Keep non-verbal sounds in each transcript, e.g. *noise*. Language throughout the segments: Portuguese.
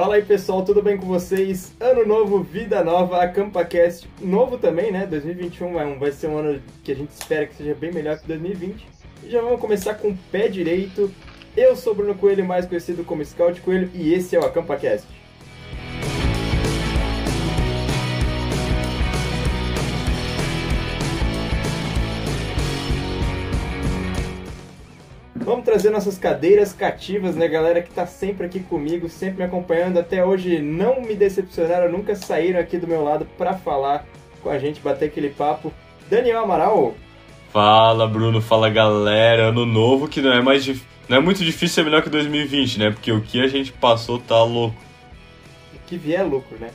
Fala aí pessoal, tudo bem com vocês? Ano novo, vida nova, a CampaCast novo também, né? 2021 vai, vai ser um ano que a gente espera que seja bem melhor que 2020. E já vamos começar com o pé direito. Eu sou Bruno Coelho, mais conhecido como Scout Coelho, e esse é o AcampaCast. Vamos trazer nossas cadeiras cativas, né, galera que tá sempre aqui comigo, sempre me acompanhando. Até hoje não me decepcionaram, nunca saíram aqui do meu lado para falar com a gente, bater aquele papo. Daniel Amaral. Fala, Bruno, fala galera. Ano novo que não é mais dif... não é muito difícil ser melhor que 2020, né? Porque o que a gente passou tá louco. O que vier é lucro, né?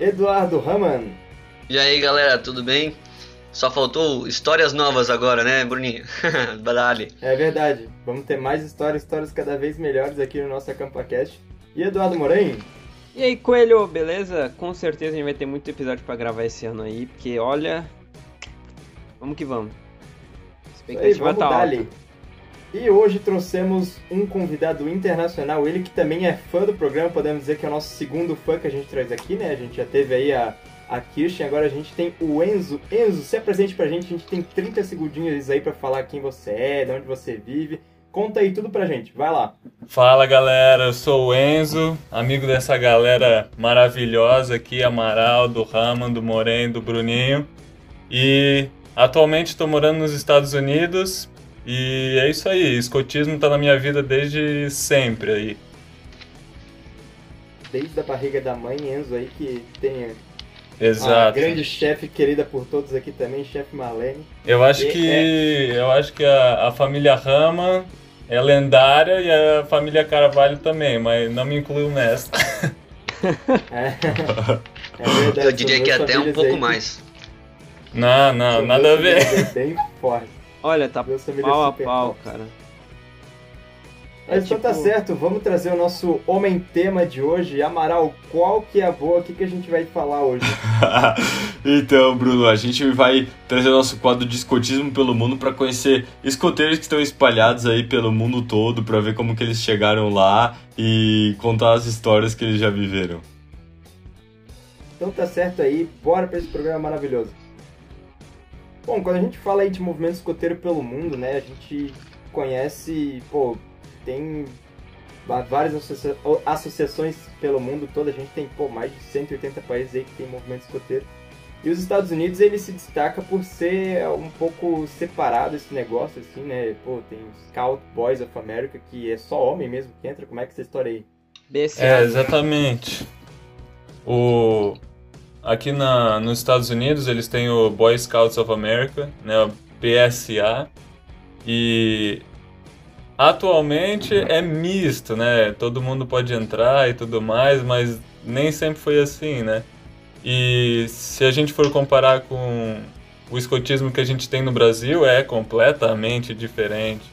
Eduardo Raman. E aí, galera, tudo bem? Só faltou histórias novas agora, né, Bruninho? *laughs* Badali. É verdade. Vamos ter mais histórias, histórias cada vez melhores aqui no nosso AcampaCast. E Eduardo Moraim? E aí, Coelho, beleza? Com certeza a gente vai ter muito episódio para gravar esse ano aí, porque olha. Vamos que vamos. Expectativa aí, vamos tá alta. E hoje trouxemos um convidado internacional, ele que também é fã do programa, podemos dizer que é o nosso segundo fã que a gente traz aqui, né? A gente já teve aí a a Kirsten, agora a gente tem o Enzo. Enzo, se apresente pra gente, a gente tem 30 segundinhos aí para falar quem você é, de onde você vive. Conta aí tudo pra gente, vai lá. Fala galera, eu sou o Enzo, amigo dessa galera maravilhosa aqui, Amaral, do Raman, do Moren, do Bruninho. E atualmente estou morando nos Estados Unidos e é isso aí, escotismo tá na minha vida desde sempre aí. Desde a barriga da mãe, Enzo aí que tem Exato. A grande chefe querida por todos aqui também, chefe Marlene. Eu acho e que é... eu acho que a, a família Rama é lendária e a família Carvalho também, mas não me incluo nessa. *laughs* É, *laughs* é verdade. Eu diria que até um pouco aí, mais. Não, não, nada a ver. Bem forte. Olha, tá pau a pau, cara. Mas é, então tá tipo... certo, vamos trazer o nosso homem-tema de hoje. Amaral, qual que é a boa? O que, que a gente vai falar hoje? *laughs* então, Bruno, a gente vai trazer o nosso quadro de escotismo pelo mundo para conhecer escoteiros que estão espalhados aí pelo mundo todo, para ver como que eles chegaram lá e contar as histórias que eles já viveram. Então tá certo aí, bora para esse programa maravilhoso. Bom, quando a gente fala aí de movimento escoteiro pelo mundo, né, a gente conhece, pô, tem várias associa associações pelo mundo todo, a gente tem pô, mais de 180 países aí que tem movimento escoteiro. E os Estados Unidos ele se destaca por ser um pouco separado esse negócio, assim, né? Pô, tem os Scout Boys of America, que é só homem mesmo que entra. Como é que é essa história aí? BCA. É, exatamente. O... Aqui na, nos Estados Unidos eles têm o Boy Scouts of America, né? O PSA. E Atualmente é misto, né? Todo mundo pode entrar e tudo mais, mas nem sempre foi assim, né? E se a gente for comparar com o escotismo que a gente tem no Brasil, é completamente diferente,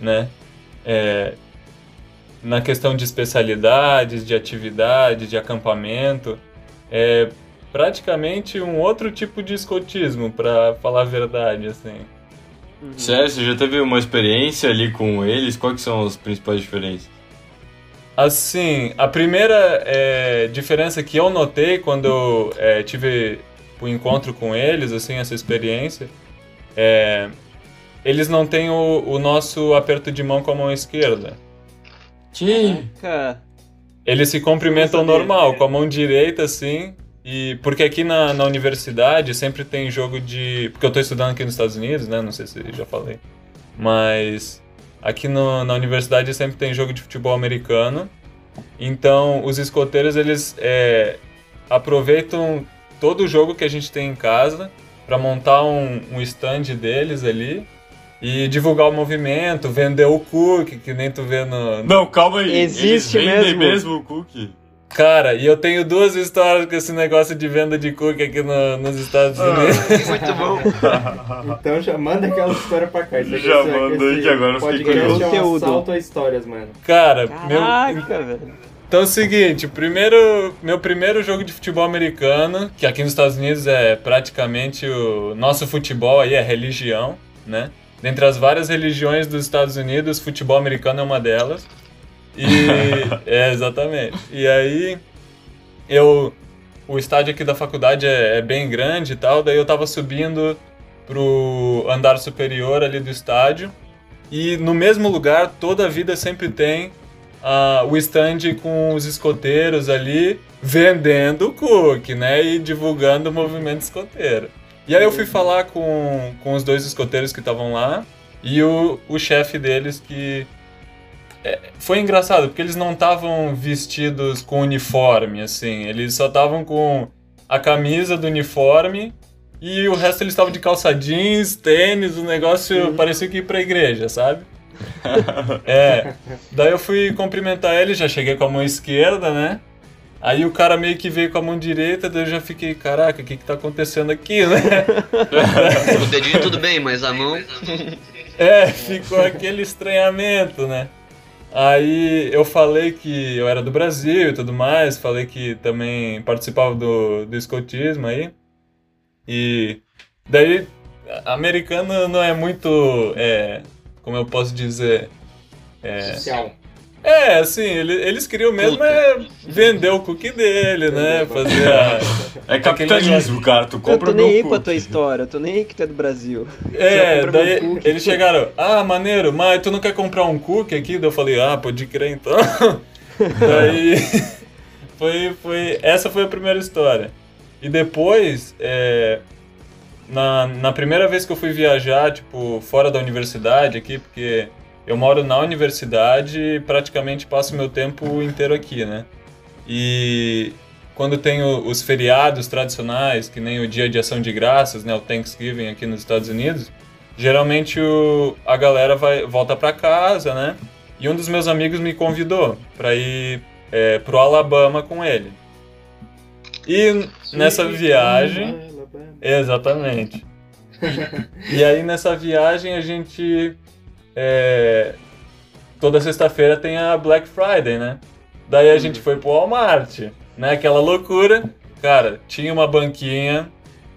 né? É, na questão de especialidades, de atividades, de acampamento, é praticamente um outro tipo de escotismo, para falar a verdade, assim. Uhum. Sério, você já teve uma experiência ali com eles? Quais são as principais diferenças? Assim, a primeira é, diferença que eu notei quando eu é, tive o encontro com eles, assim, essa experiência, é, eles não têm o, o, nosso aperto de mão com a mão esquerda. Sim. Eles se cumprimentam normal, com a mão direita, assim, e porque aqui na, na universidade sempre tem jogo de. Porque eu estou estudando aqui nos Estados Unidos, né? Não sei se já falei. Mas aqui no, na universidade sempre tem jogo de futebol americano. Então os escoteiros eles é, aproveitam todo o jogo que a gente tem em casa para montar um, um stand deles ali e divulgar o movimento, vender o cookie, que nem tu vê no. Não, calma aí. Existe Eles vendem mesmo. mesmo o cookie. Cara, e eu tenho duas histórias com esse negócio de venda de cookie aqui no, nos Estados ah, Unidos. *laughs* Muito bom. *laughs* então já manda aquela história pra cá. Isso já manda aí que agora eu fiquei curioso. É um assalto a histórias, mano. Cara, Caraca, meu... velho. Então é o seguinte, primeiro, meu primeiro jogo de futebol americano, que aqui nos Estados Unidos é praticamente o nosso futebol aí é religião, né? Dentre as várias religiões dos Estados Unidos, futebol americano é uma delas. E, é, exatamente. E aí, eu. O estádio aqui da faculdade é, é, bem grande e tal, daí eu tava subindo pro andar superior ali do estádio. E no mesmo lugar, toda a vida sempre tem uh, o stand com os escoteiros ali vendendo cookie, né? E divulgando o movimento escoteiro. E aí eu fui falar com, com os dois escoteiros que estavam lá e o, o chefe deles que. É, foi engraçado, porque eles não estavam vestidos com uniforme, assim. Eles só estavam com a camisa do uniforme e o resto eles estavam de calça jeans, tênis, o negócio uhum. parecia que ir pra igreja, sabe? *laughs* é. Daí eu fui cumprimentar ele, já cheguei com a mão esquerda, né? Aí o cara meio que veio com a mão direita, daí eu já fiquei, caraca, o que que tá acontecendo aqui, né? o dedinho tudo bem, mas a mão. *laughs* é, ficou aquele estranhamento, né? Aí eu falei que eu era do Brasil e tudo mais, falei que também participava do, do escotismo aí. E daí, americano não é muito, é, como eu posso dizer... É, Social. É, assim, ele, eles queriam mesmo é vender o cookie dele, né? Fazer a... É capitalismo, cara. Tu compra Eu tô nem aí pra tua história, eu tô nem aí que tu é do Brasil. É, daí eles chegaram, ah, maneiro, mas tu não quer comprar um cookie aqui? Daí eu falei, ah, pode crer então. *laughs* daí *laughs* foi, foi, essa foi a primeira história. E depois, é, na, na primeira vez que eu fui viajar, tipo, fora da universidade aqui, porque eu moro na universidade e praticamente passo meu tempo inteiro aqui, né? E quando tem os feriados tradicionais, que nem o Dia de Ação de Graças, né, o Thanksgiving aqui nos Estados Unidos, geralmente o, a galera vai, volta para casa, né? E um dos meus amigos me convidou para ir é, pro Alabama com ele. E nessa viagem, exatamente. e aí nessa viagem a gente é, toda sexta-feira tem a Black Friday, né? Daí a gente foi pro Walmart, né? Aquela loucura. Cara, tinha uma banquinha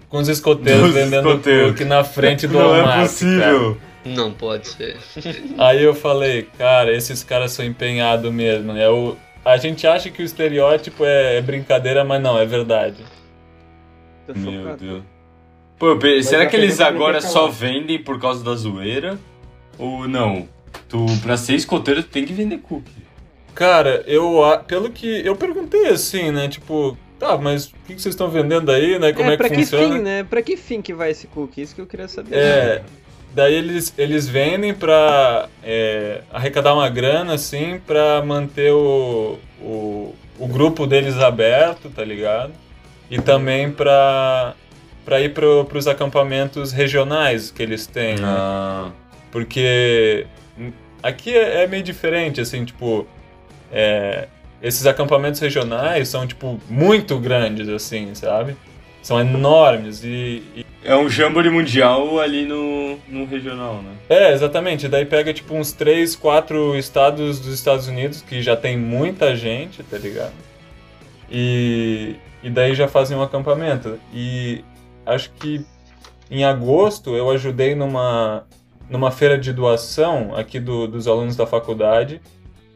com os escoteiros vendendo cookie na frente do Não Walmart. Não é possível. Cara. Não pode ser. Aí eu falei, cara, esses caras são empenhados mesmo, né? O, a gente acha que o estereótipo é, é brincadeira, mas não, é verdade. Meu Deus. Pô, será que eles agora só vendem por causa da zoeira? Ou não? Tu, pra ser escoteiro, tu tem que vender cookie. Cara, eu. Pelo que. Eu perguntei assim, né? Tipo, tá, mas o que vocês estão vendendo aí, né? Como é, é que pra funciona? Que fim, né? Pra que fim que vai esse cookie? Isso que eu queria saber. É. Daí eles, eles vendem pra é, arrecadar uma grana, assim, pra manter o, o, o grupo deles aberto, tá ligado? E também pra, pra ir pro, pros acampamentos regionais que eles têm. Né? Ah. Né? Porque aqui é, é meio diferente, assim, tipo. É, esses acampamentos regionais são, tipo, muito grandes, assim, sabe? São enormes e, e... É um jamboree mundial ali no, no regional, né? É, exatamente. Daí pega, tipo, uns 3, 4 estados dos Estados Unidos, que já tem muita gente, tá ligado? E, e daí já fazem um acampamento. E acho que em agosto eu ajudei numa, numa feira de doação aqui do, dos alunos da faculdade.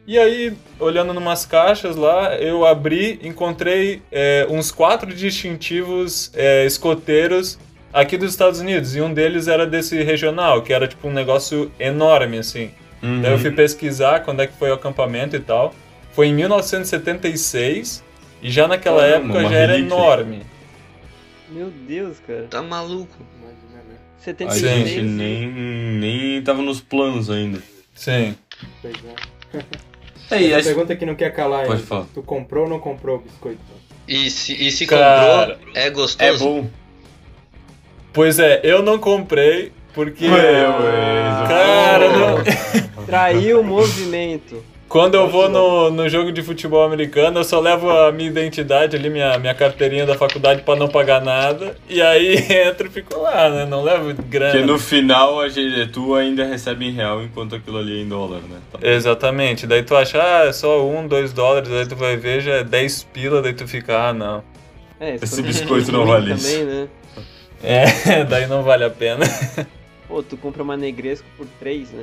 E aí, olhando numas caixas lá, eu abri, encontrei é, uns quatro distintivos é, escoteiros aqui dos Estados Unidos. E um deles era desse regional, que era tipo um negócio enorme, assim. Uhum. Daí eu fui pesquisar quando é que foi o acampamento e tal. Foi em 1976 e já naquela época já era enorme. Meu Deus, cara. Tá maluco. 76. A gente nem, nem tava nos planos ainda. Sim. Pois é. Aí, a pergunta que não quer calar Pode falar. Tu comprou ou não comprou o biscoito? E se, e se Cara, comprou, é gostoso? É bom. Pois é, eu não comprei porque. Meu, cara, não... Traiu o movimento. Quando eu vou no, no jogo de futebol americano, eu só levo a minha identidade ali, minha, minha carteirinha da faculdade para não pagar nada. E aí *laughs* entro e fico lá, né? Não levo grana. Porque no final a gente, tu ainda recebe em real enquanto aquilo ali é em dólar, né? Tá Exatamente. Daí tu acha, ah, é só um, dois dólares, daí tu vai ver, já é 10 pila, daí tu fica, ah, não. É, Esse biscoito não vale isso. Também, né? É, *laughs* daí não vale a pena. Pô, tu compra uma negresco por 3, né?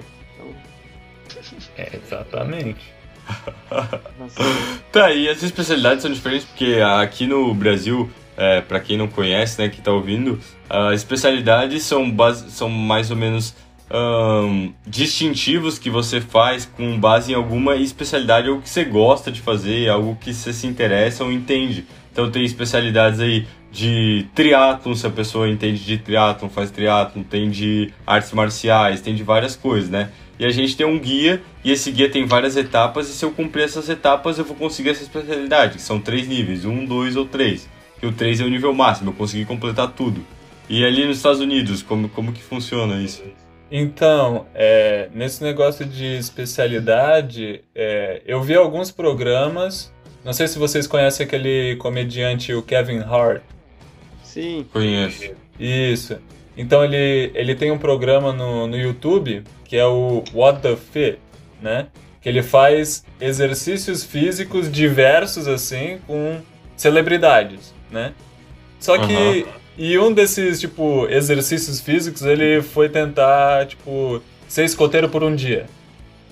É, exatamente. *laughs* tá, e as especialidades são diferentes porque aqui no Brasil, é, para quem não conhece, né, que tá ouvindo, as especialidades são, base, são mais ou menos um, distintivos que você faz com base em alguma especialidade, algo que você gosta de fazer, algo que você se interessa ou entende. Então tem especialidades aí de triatlon, se a pessoa entende de triatlon, faz triatlon, tem de artes marciais, tem de várias coisas, né? E a gente tem um guia, e esse guia tem várias etapas, e se eu cumprir essas etapas, eu vou conseguir essa especialidade, que são três níveis, um, dois ou três. Que o três é o nível máximo, eu consegui completar tudo. E ali nos Estados Unidos, como, como que funciona isso? Então, é, nesse negócio de especialidade, é, eu vi alguns programas. Não sei se vocês conhecem aquele comediante, o Kevin Hart. Sim. Conheço. Isso. Então ele, ele tem um programa no, no YouTube que é o What the Fit, né? Que ele faz exercícios físicos diversos assim com celebridades, né? Só que uhum. e um desses tipo exercícios físicos ele foi tentar tipo ser escoteiro por um dia,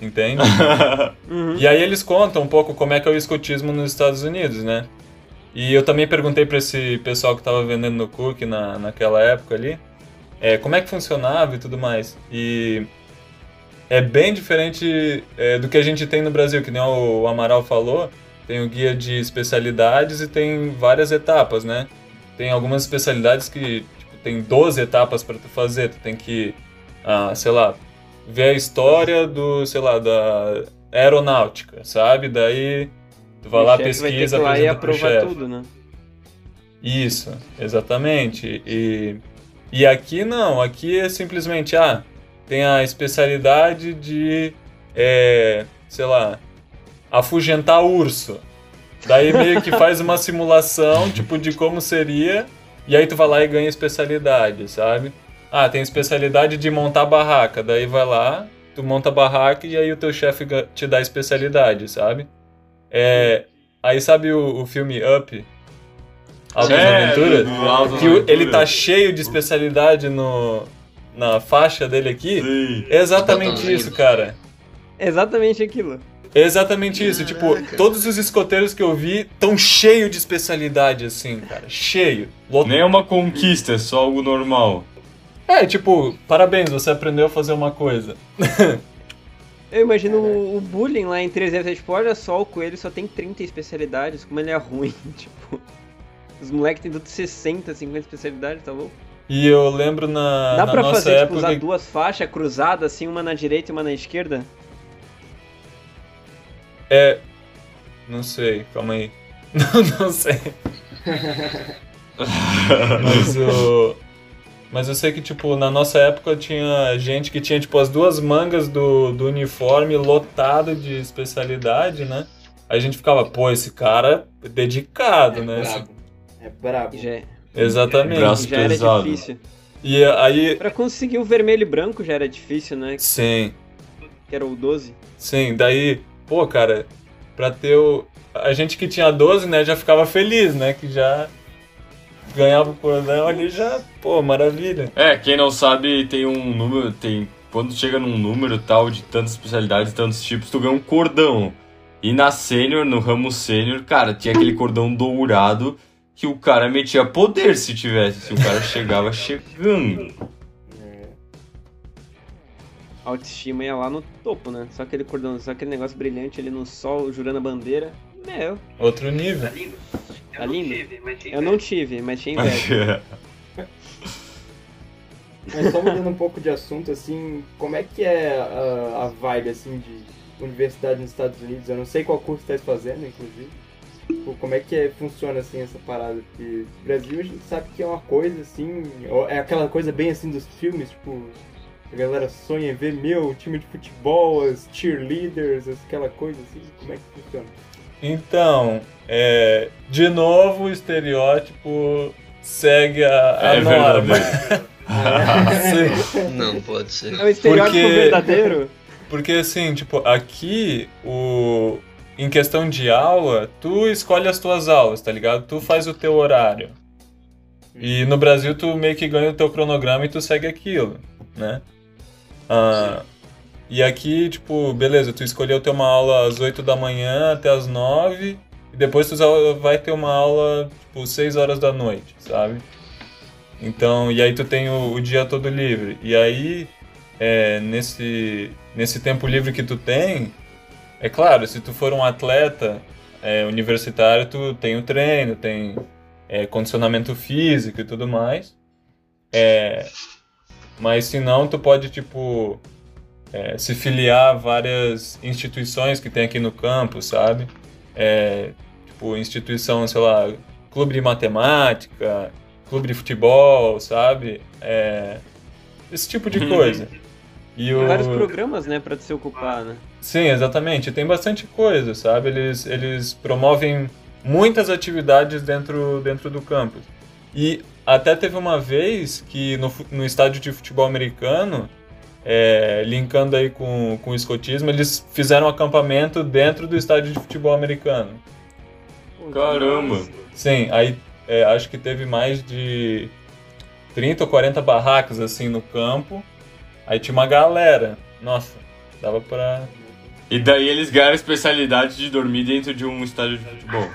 entende? *laughs* uhum. E aí eles contam um pouco como é que é o escotismo nos Estados Unidos, né? E eu também perguntei para esse pessoal que estava vendendo no Cook na, naquela época ali, é, como é que funcionava e tudo mais. E é bem diferente é, do que a gente tem no Brasil, que nem o Amaral falou, tem o guia de especialidades e tem várias etapas, né? Tem algumas especialidades que tipo, tem 12 etapas para tu fazer, tu tem que, ah, sei lá, ver a história do, sei lá, da aeronáutica, sabe? Daí Tu vai lá, pesquisa, vai ter que lá e aprovar tudo, né? Isso, exatamente. E, e aqui não, aqui é simplesmente, ah, tem a especialidade de, é, sei lá, afugentar urso. Daí meio que faz uma simulação, *laughs* tipo, de como seria, e aí tu vai lá e ganha especialidade, sabe? Ah, tem especialidade de montar barraca, daí vai lá, tu monta a barraca e aí o teu chefe te dá especialidade, sabe? É, aí sabe o, o filme Up? Altas é, Aventuras? Que Aventura. ele tá cheio de especialidade no, na faixa dele aqui. Sim. Exatamente isso, cara. Exatamente aquilo. Exatamente isso. Tipo, todos os escoteiros que eu vi tão cheio de especialidade, assim, cara. Cheio. Lot... Nem é uma conquista, é só algo normal. É, tipo, parabéns, você aprendeu a fazer uma coisa. *laughs* Eu imagino o, o bullying lá em 300, tipo, olha só, o coelho só tem 30 especialidades, como ele é ruim, *laughs* tipo... Os moleques têm tudo 60, 50 especialidades, tá louco? E eu lembro na, Dá na pra nossa fazer, época... tipo, usar duas faixas cruzadas, assim, uma na direita e uma na esquerda? É... Não sei, calma aí. *laughs* não, não sei. *laughs* Mas o... Mas eu sei que, tipo, na nossa época tinha gente que tinha, tipo, as duas mangas do, do uniforme lotado de especialidade, né? Aí a gente ficava, pô, esse cara é dedicado, é né? Brabo. É brabo. Já, Exatamente. Braço já pesado. era difícil. E aí... Pra conseguir o vermelho e branco já era difícil, né? Sim. Que era o 12. Sim, daí, pô, cara, pra ter o... A gente que tinha 12, né, já ficava feliz, né? Que já ganhava o cordão ali já, pô, maravilha. É, quem não sabe tem um número, tem quando chega num número tal de tantas especialidades, tantos tipos, tu ganha um cordão. E na sênior, no ramo sênior, cara, tinha aquele cordão dourado que o cara metia poder se tivesse, se o cara *laughs* chegava chegando. A autoestima ia lá no topo, né? Só aquele cordão, só aquele negócio brilhante ali no sol, jurando a bandeira. Meu. Outro nível. Eu tá lindo? Tive, mas tinha Eu não tive, mas tinha inveja. *laughs* mas só mudando um pouco de assunto, assim, como é que é a, a vibe, assim, de universidade nos Estados Unidos? Eu não sei qual curso você está fazendo, inclusive. Tipo, como é que é, funciona, assim, essa parada? Porque no Brasil a gente sabe que é uma coisa, assim, é aquela coisa bem, assim, dos filmes, tipo... A galera sonha em ver meu time de futebol, as cheerleaders, aquela coisa assim. Como é que funciona? Então, é, de novo o estereótipo segue a, a é norma. *laughs* Não pode ser. É o estereótipo porque, verdadeiro. Porque assim, tipo, aqui o em questão de aula, tu escolhe as tuas aulas, tá ligado? Tu faz o teu horário. E no Brasil tu meio que ganha o teu cronograma e tu segue aquilo, né? Ah, E aqui, tipo, beleza, tu escolheu ter uma aula às 8 da manhã até às 9, e depois tu vai ter uma aula, tipo, 6 horas da noite, sabe? Então, e aí tu tem o, o dia todo livre. E aí, é, nesse, nesse tempo livre que tu tem, é claro, se tu for um atleta é, universitário, tu tem o treino, tem é, condicionamento físico e tudo mais. É, mas se não, tu pode, tipo, é, se filiar a várias instituições que tem aqui no campus, sabe? É, tipo, instituição, sei lá, clube de matemática, clube de futebol, sabe? É, esse tipo de coisa. E o... Tem vários programas, né, para se ocupar, né? Sim, exatamente. Tem bastante coisa, sabe? Eles, eles promovem muitas atividades dentro, dentro do campus. E até teve uma vez que no, no estádio de futebol americano, é, linkando aí com, com o escotismo, eles fizeram um acampamento dentro do estádio de futebol americano. Caramba! Sim, aí é, acho que teve mais de 30 ou 40 barracas assim no campo. Aí tinha uma galera. Nossa, dava pra. E daí eles ganharam a especialidade de dormir dentro de um estádio de futebol.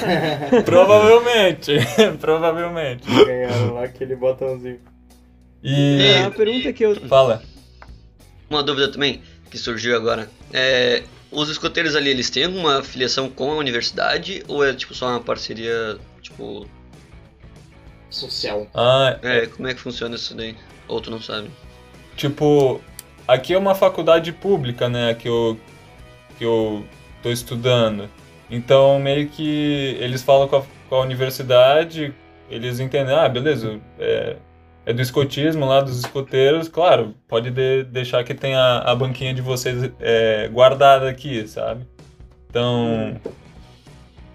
*laughs* provavelmente, *laughs* provavelmente. Ganharam lá aquele botãozinho. E. É, uma pergunta que eu. Fala. Uma dúvida também que surgiu agora. É, os escoteiros ali, eles têm alguma filiação com a universidade ou é tipo só uma parceria, tipo... Social. Ah, é, como é que funciona isso daí? Ou tu não sabe? Tipo, aqui é uma faculdade pública, né, que eu, que eu tô estudando. Então, meio que eles falam com a, com a universidade, eles entendem, ah, beleza, é, é do escotismo lá, dos escoteiros, claro, pode de, deixar que tenha a, banquinha de vocês é, guardada aqui, sabe? Então.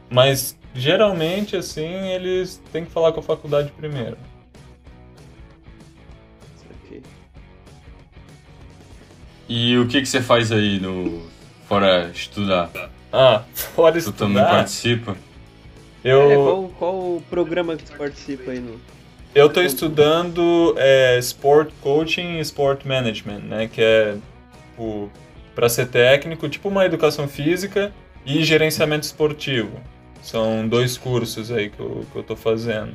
Mas geralmente, assim, eles têm que falar com a faculdade primeiro. E o que, que você faz aí no. fora estudar? Ah, *laughs* fora estudar. Tu também participa? Eu... É, qual, qual o programa que você participa aí no. Eu estou estudando é, Sport Coaching e Sport Management, né? Que é para ser técnico, tipo uma educação física e gerenciamento esportivo. São dois cursos aí que eu, que eu tô fazendo.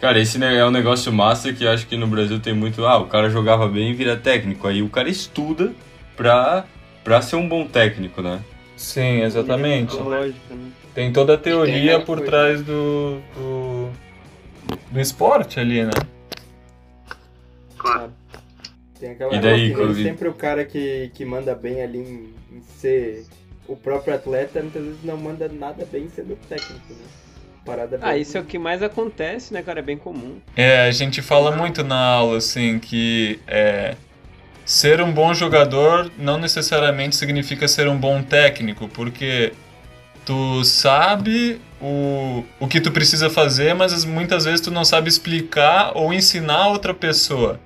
Cara, esse é um negócio massa que eu acho que no Brasil tem muito. Ah, o cara jogava bem e vira técnico. Aí o cara estuda pra, pra ser um bom técnico, né? Sim, exatamente. Né? Tem toda a teoria por trás do, do do esporte ali, né? Claro. Tem aquela e daí, que, sempre o cara que, que manda bem ali em, em, ser o próprio atleta, muitas vezes não manda nada bem sendo técnico, né? Parada ah, isso é o que mais acontece, né, cara? É bem comum. É, a gente fala muito na aula, assim, que é, ser um bom jogador não necessariamente significa ser um bom técnico, porque tu sabe o, o que tu precisa fazer, mas muitas vezes tu não sabe explicar ou ensinar outra pessoa.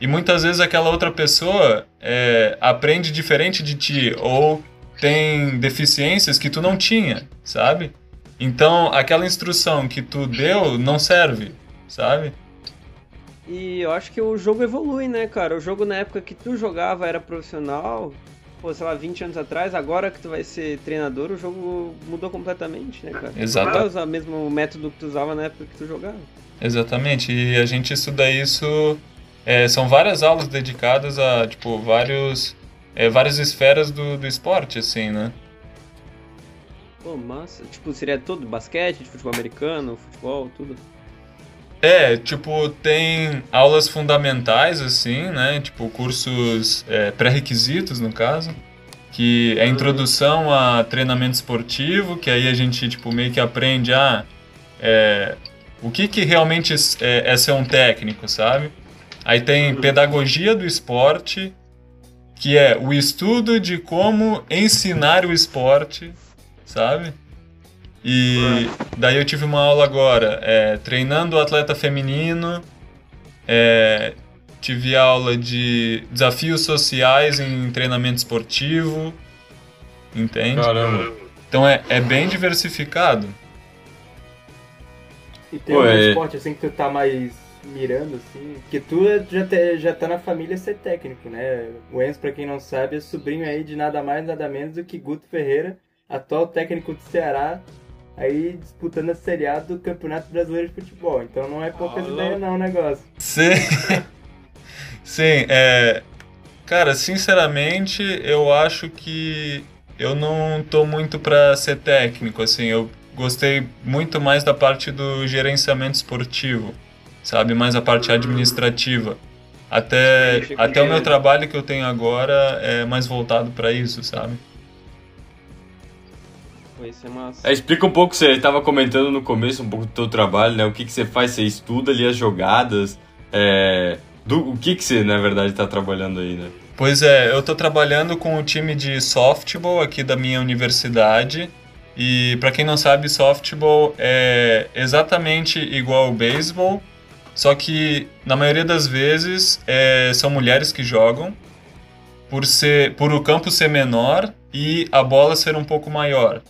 E muitas vezes aquela outra pessoa é, aprende diferente de ti ou tem deficiências que tu não tinha, sabe? Então aquela instrução que tu deu não serve, sabe? E eu acho que o jogo evolui, né, cara? O jogo na época que tu jogava era profissional, pô, sei lá, 20 anos atrás, agora que tu vai ser treinador, o jogo mudou completamente, né, cara? Exato. Tu vai usar o mesmo método que tu usava na época que tu jogava. Exatamente, e a gente estuda isso. É, são várias aulas dedicadas a, tipo, vários. É, várias esferas do, do esporte, assim, né? Pô, massa. Tipo, seria tudo? Basquete, futebol americano, futebol, tudo? É, tipo, tem aulas fundamentais, assim, né? Tipo, cursos é, pré-requisitos, no caso. Que é a introdução a treinamento esportivo, que aí a gente, tipo, meio que aprende a... É, o que, que realmente é, é ser um técnico, sabe? Aí tem pedagogia do esporte, que é o estudo de como ensinar o esporte, sabe? E daí eu tive uma aula agora, é, treinando o atleta feminino, é, tive aula de desafios sociais em treinamento esportivo, entende? Caramba. Então é, é bem diversificado. E tem Pô, um é... esporte assim que tu tá mais mirando, assim. Porque tu já, te, já tá na família ser técnico, né? O Enzo, pra quem não sabe, é sobrinho aí de nada mais, nada menos do que Guto Ferreira, atual técnico do Ceará, aí disputando a Série A do Campeonato Brasileiro de Futebol. Então não é poucas Alô? ideias não o negócio. Sim. *laughs* Sim, é. Cara, sinceramente, eu acho que eu não tô muito pra ser técnico, assim, eu gostei muito mais da parte do gerenciamento esportivo, sabe? Mais a parte administrativa. Até, até o meu trabalho que eu tenho agora é mais voltado pra isso, sabe? É massa. É, explica um pouco, você estava comentando no começo um pouco do teu trabalho, né? O que, que você faz? Você estuda ali as jogadas? É, do, o que, que você, na verdade, está trabalhando aí, né? Pois é, eu tô trabalhando com o time de softball aqui da minha universidade. E pra quem não sabe, softball é exatamente igual ao beisebol, só que na maioria das vezes é, são mulheres que jogam, por ser por o campo ser menor e a bola ser um pouco maior,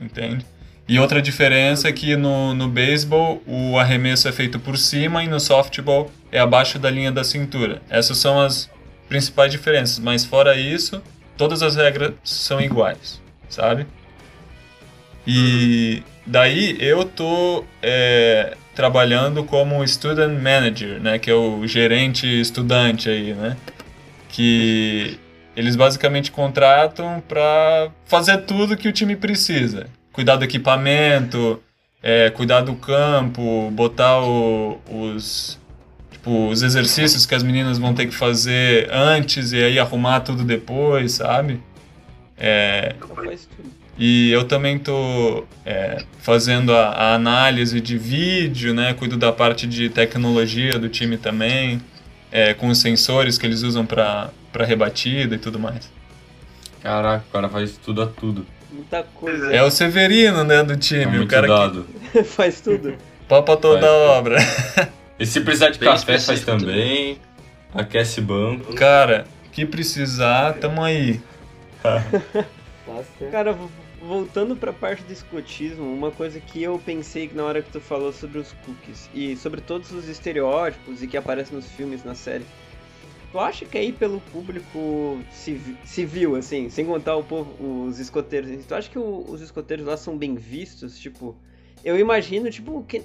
entende? E outra diferença é que no, no beisebol o arremesso é feito por cima e no softball é abaixo da linha da cintura. Essas são as principais diferenças, mas fora isso, todas as regras são iguais, sabe? E daí eu tô é, trabalhando como student manager, né, que é o gerente estudante aí, né, que eles basicamente contratam para fazer tudo que o time precisa, cuidar do equipamento, é, cuidar do campo, botar o- os tipo, os exercícios que as meninas vão ter que fazer antes e aí arrumar tudo depois, sabe? É, e eu também tô é, fazendo a, a análise de vídeo, né? Cuido da parte de tecnologia do time também, é, com os sensores que eles usam para rebatida e tudo mais. Caraca, o cara faz tudo a tudo. Muita coisa. É o Severino, né, do time, É o cara dado. *laughs* faz tudo. que papa toda Faz a obra. *laughs* E se precisar de Bem café, faz também. Aquece banco. Cara, que precisar, tamo aí. *laughs* Tá certo. Cara, vo- voltando pra parte do escotismo, uma coisa que eu pensei que na hora que tu falou sobre os cookies e sobre todos os estereótipos e que aparecem nos filmes, na série, tu acha que aí pelo público civi- civil, assim, sem contar o povo, os escoteiros, tu acha que o- os escoteiros lá são bem vistos? Tipo, eu imagino, tipo, que,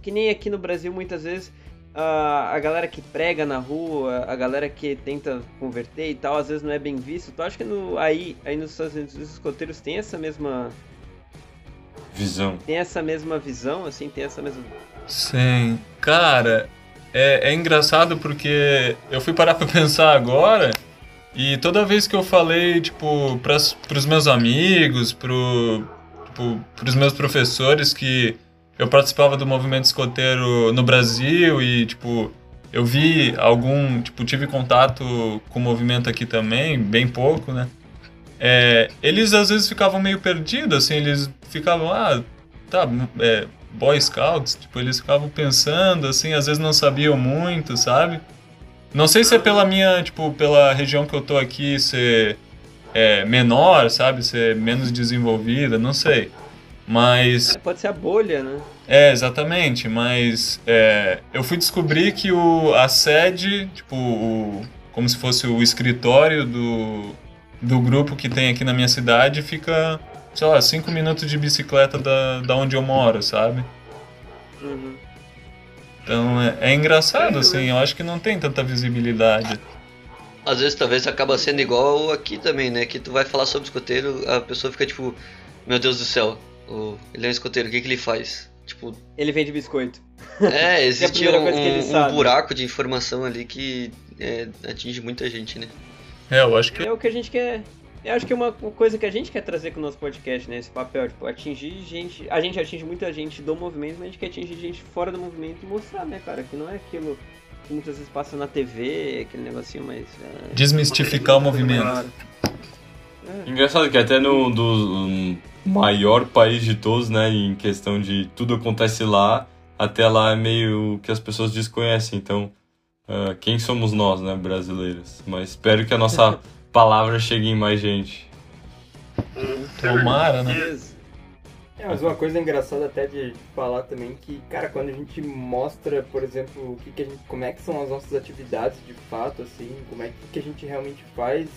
que nem aqui no Brasil muitas vezes a, a galera que prega na rua, a galera que tenta converter e tal, às vezes não é bem visto. Tu acha que no, aí, aí nos Estados Unidos os escoteiros têm essa mesma Visão. tem essa mesma visão, assim, tem essa mesma Sim. Cara, é, é engraçado porque eu fui parar pra *laughs* pensar agora e toda vez que eu falei, tipo, pras, pros meus amigos, pro, tipo, pros meus professores que eu participava do movimento escoteiro no Brasil e, tipo, eu vi algum, tipo, tive contato com o movimento aqui também, bem pouco, né? É, eles às vezes ficavam meio perdidos, assim, eles ficavam, ah, tá, é, Boy Scouts, tipo, eles ficavam pensando, assim, às vezes não sabiam muito, sabe? Não sei se é pela minha, tipo, pela região que eu tô aqui ser é, menor, sabe? Ser menos desenvolvida, não sei. Mas Pode ser a bolha, né? é, exatamente, mas é, eu fui descobrir que o, a sede, tipo, o, como se fosse o escritório do, do grupo que tem aqui na minha cidade, fica, sei lá, cinco minutos de bicicleta da, da onde eu moro, sabe? Uhum. Então é, é engraçado, assim, eu acho que não tem tanta visibilidade. Às vezes talvez acaba sendo igual aqui também, né? Que tu vai falar sobre escoteiro, a pessoa fica tipo, meu Deus do céu, o- ele é um escoteiro, o que, que ele faz? Tipo, Ele vende biscoito. é, *laughs* existe primeira um, um- buraco de informação ali que é, atinge muita gente, né? É, eu acho que É o que a gente quer. Eu acho que é uma coisa que a gente quer trazer com o nosso podcast, né? Esse papel, tipo, atingir gente. A gente atinge muita gente do movimento, mas a gente quer atingir gente fora do movimento e mostrar, né, cara? Que não é aquilo que muitas vezes passa na TV, aquele negocinho mais. é, desmistificar o movimento. claro. Engraçado que até no do um, maior país de todos, né, em questão de tudo acontece lá, até lá é meio que as pessoas desconhecem. Então, ah, quem somos nós, né, brasileiros? Mas espero que a nossa *laughs* palavra chegue em mais gente. Tomara, né? Beleza. É, mas uma coisa engraçada até de falar também que, cara, quando a gente mostra, por exemplo, o que, que a gente, como é que são as nossas atividades de fato, assim, como é que, que a gente realmente faz.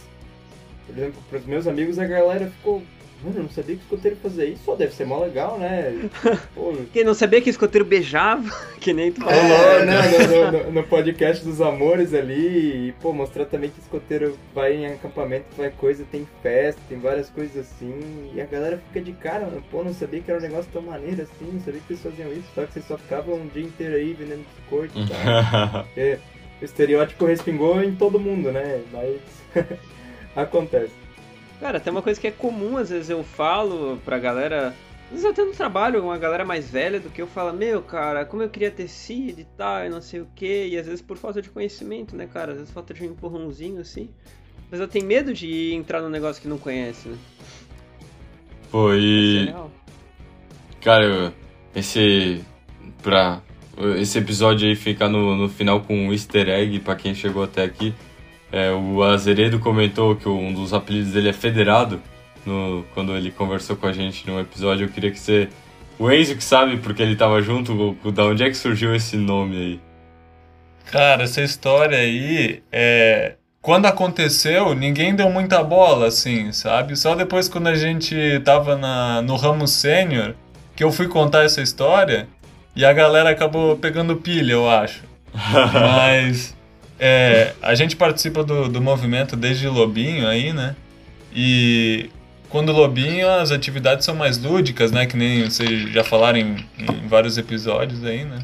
Por exemplo, para os meus amigos a galera ficou, mano, eu não sabia que escoteiro fazia isso, só deve ser mó legal, né? *laughs* Pô, Quem não sabia que escoteiro beijava, *laughs* que nem tu falou. É, né, no, no- no podcast dos amores ali, e, pô, mostrar também que escoteiro vai em acampamento, vai coisa, tem festa, tem várias coisas assim, e a galera fica de cara, mano, pô, não sabia que era um negócio tão maneiro assim, não sabia que vocês faziam isso, só que vocês só ficavam um dia inteiro aí vendendo biscoito e tal. *laughs* Porque o estereótipo respingou em todo mundo, né, mas acontece. Cara, tem uma coisa que é comum, às vezes eu falo pra galera, às vezes até no trabalho, uma galera mais velha do que eu falo, meu, cara, como eu queria ter sido e tal, e não sei o que, e às vezes por falta de conhecimento, né, cara, às vezes falta de um empurrãozinho assim. Mas eu tenho medo de entrar num negócio que não conhece, né? Pô, é e. Cara, eu- esse. Pra. Esse episódio aí ficar no, no final com um easter egg pra quem chegou até aqui. É, o Azeredo comentou que um dos apelidos dele é Federado. No, quando ele conversou com a gente num episódio, eu queria que você. O Enzo que sabe, porque ele tava junto, da onde é que surgiu esse nome aí? Cara, essa história aí, é... quando aconteceu, ninguém deu muita bola, assim, sabe? Só depois quando a gente tava na... no ramo sênior, que eu fui contar essa história, e a galera acabou pegando pilha, eu acho. *laughs* Mas é, a gente participa do, do movimento desde Lobinho aí, né? E quando Lobinho as atividades são mais lúdicas, né? Que nem vocês já falaram em, em vários episódios aí, né?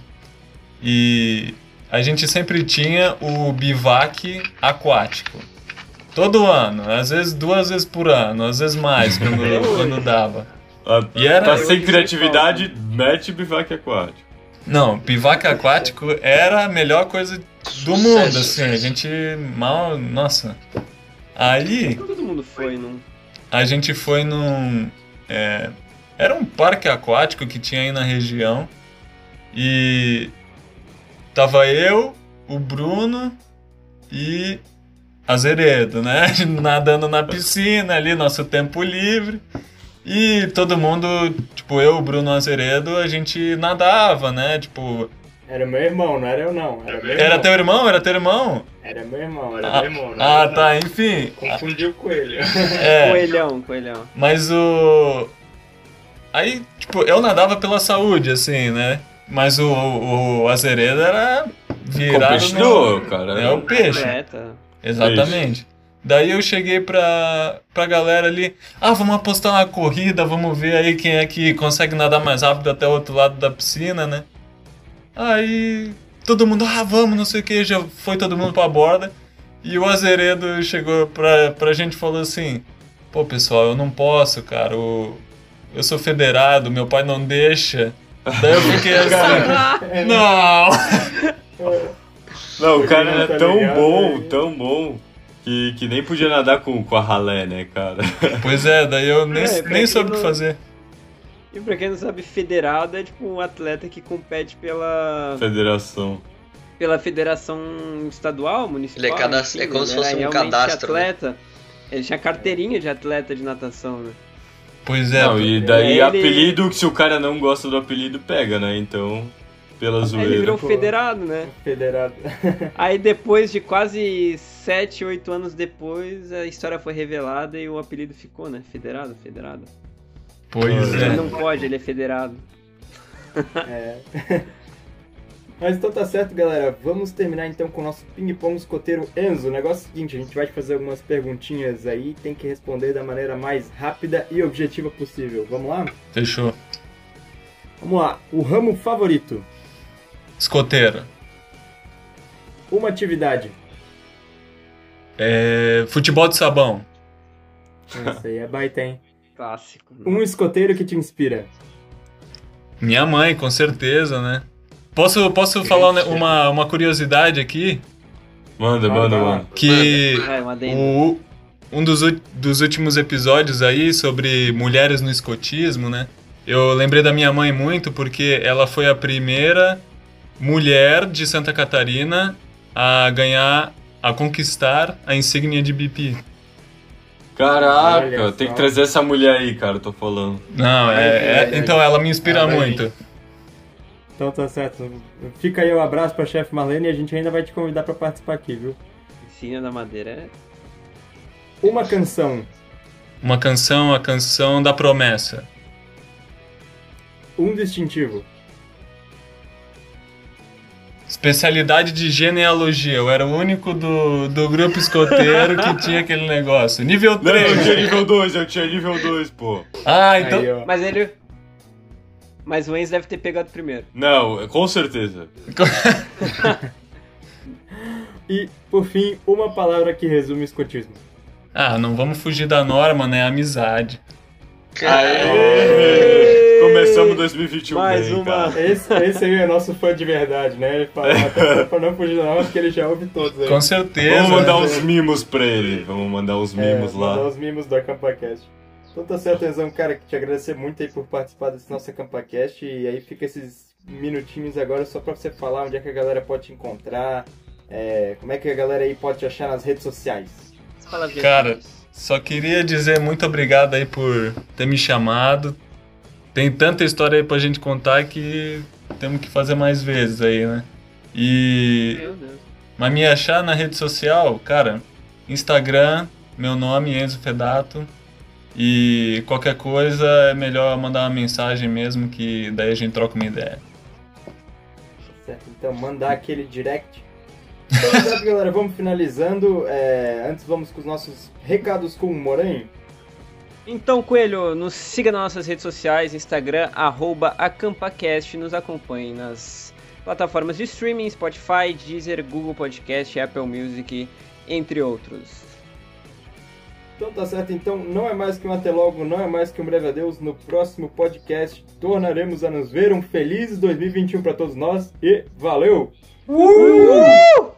E a gente sempre tinha o bivac aquático. Todo ano, às vezes duas vezes por ano, às vezes mais, quando, *laughs* quando dava. Ah, E era- tá sem criatividade, mete bivac aquático. Não, bivac aquático era a melhor coisa do mundo, assim, a gente mal, nossa. Aí Todo mundo foi num. a gente foi num é, era um parque aquático que tinha aí na região e tava eu, o Bruno e Azeredo, né? *laughs* Nadando na piscina ali, nosso tempo livre. E todo mundo, tipo, eu, o Bruno Azeredo, a gente nadava, né? Tipo, Era meu irmão, não era eu não, era meu era irmão. teu irmão? Era teu irmão? Era meu irmão, era Ah, meu irmão. não ah, era tá, não. enfim. Confundiu com ele. *laughs* É, Coelhão, coelhão. mas o. Aí, tipo, eu nadava pela saúde, assim, né? Mas o, o Azeredo era virado Competidor, no... cara. É o peixe. Exatamente. Daí eu cheguei pra, pra galera ali, ah, vamos apostar uma corrida, vamos ver aí quem é que consegue nadar mais rápido até o outro lado da piscina, né? Aí todo mundo, ah, vamos, não sei o que, já foi todo mundo pra borda. E o Azeredo chegou pra, pra gente e falou assim, pô pessoal, eu não posso, cara, o, eu sou federado, meu pai não deixa. Daí eu fiquei *laughs* assim, não! *laughs* Não, o cara era tão bom, tão bom, que, que nem podia nadar com, com a ralé, né, cara? *laughs* Pois é, daí eu nem, É, nem soube o que não- fazer. E pra quem não sabe, federado é tipo um atleta que compete pela, Federação. pela federação estadual, municipal. Ele é cadast- enfim, é como ele se fosse um realmente cadastro, né? atleta. Ele tinha carteirinha de atleta de natação, né? Pois é, não, e daí ele- apelido, que se o cara não gosta do apelido, pega, né? Então, pela Aí ele zoeira. virou Pô. federado, né? Federado. *laughs* Aí depois de quase 7, 8 anos depois, a história foi revelada e o apelido ficou, né? Federado, federado. pois Ele é. não pode, ele é federado. É. *laughs* Mas então tá certo, galera. Vamos terminar então com o nosso ping-pong escoteiro Enzo. O negócio é o seguinte, a gente vai te fazer algumas perguntinhas aí, tem que responder da maneira mais rápida e objetiva possível. Vamos lá? Fechou. Vamos lá. O ramo favorito. Escoteiro. Uma atividade. É, futebol de sabão. Isso aí é baita, hein? Clássico. né? Um escoteiro que te inspira. Minha mãe, com certeza, né? Posso, posso falar uma, uma curiosidade aqui? Manda, manda, manda. Que É, uma adendo. o, um dos, dos últimos episódios aí sobre mulheres no escotismo, né? Eu lembrei da minha mãe muito porque ela foi a primeira mulher de Santa Catarina a ganhar, a conquistar a insígnia de BP. Caraca, tem que trazer essa mulher aí, cara, eu tô falando. Não, é, é- então ela me inspira Ah, muito. Então tá certo. Fica aí o abraço pra chefe Marlene e a gente ainda vai te convidar pra participar aqui, viu? Piscina da madeira é. Uma canção, Uma canção, a canção da promessa. um distintivo, Especialidade de genealogia. Eu era o único do, do grupo escoteiro que tinha aquele negócio. Nível Não, eu 3. tinha nível 2, eu tinha nível 2, pô. Ah, então. Aí. Mas ele. Mas o Enzo deve ter pegado primeiro. Não, com certeza. *laughs* E, por fim, uma palavra que resume o escotismo. Ah, não vamos fugir da norma, né? Amizade. Aê! Começamos 2021 Mais bem, uma. cara. Esse, esse aí é nosso fã de verdade, né? Ele fala até pra não fugir da norma, porque ele já ouve todos aí. Com certeza. Vamos mandar uns mimos pra ele. Vamos mandar uns É, mimos mandar lá. os mimos do AcampaCast. Então tá certo, cara, te agradecer muito aí por participar desse nosso AcampaCast. E aí fica esses minutinhos agora só pra você falar onde é que a galera pode te encontrar, é, como é que a galera aí pode te achar nas redes sociais. Cara. Só queria dizer muito obrigado aí por ter me chamado. Tem tanta história aí pra gente contar que temos que fazer mais vezes aí, né? E. Meu Deus. Mas me achar na rede social, cara, Instagram, meu nome, Enzo Fedato. E qualquer coisa é melhor mandar uma mensagem mesmo, que daí a gente troca uma ideia. Certo? Então mandar aquele direct. Então, *laughs* tá certo, galera, vamos finalizando. É, antes vamos com os nossos recados com o Moranho. Então, Coelho, nos siga nas nossas redes sociais, Instagram, arroba AcampaCast, nos acompanhe nas plataformas de streaming, Spotify, Deezer, Google Podcast, Apple Music, entre outros. Então tá certo, então não é mais que um até logo, não é mais que um breve adeus. No próximo podcast tornaremos a nos ver. Um feliz 2021 para todos nós e valeu! Uh!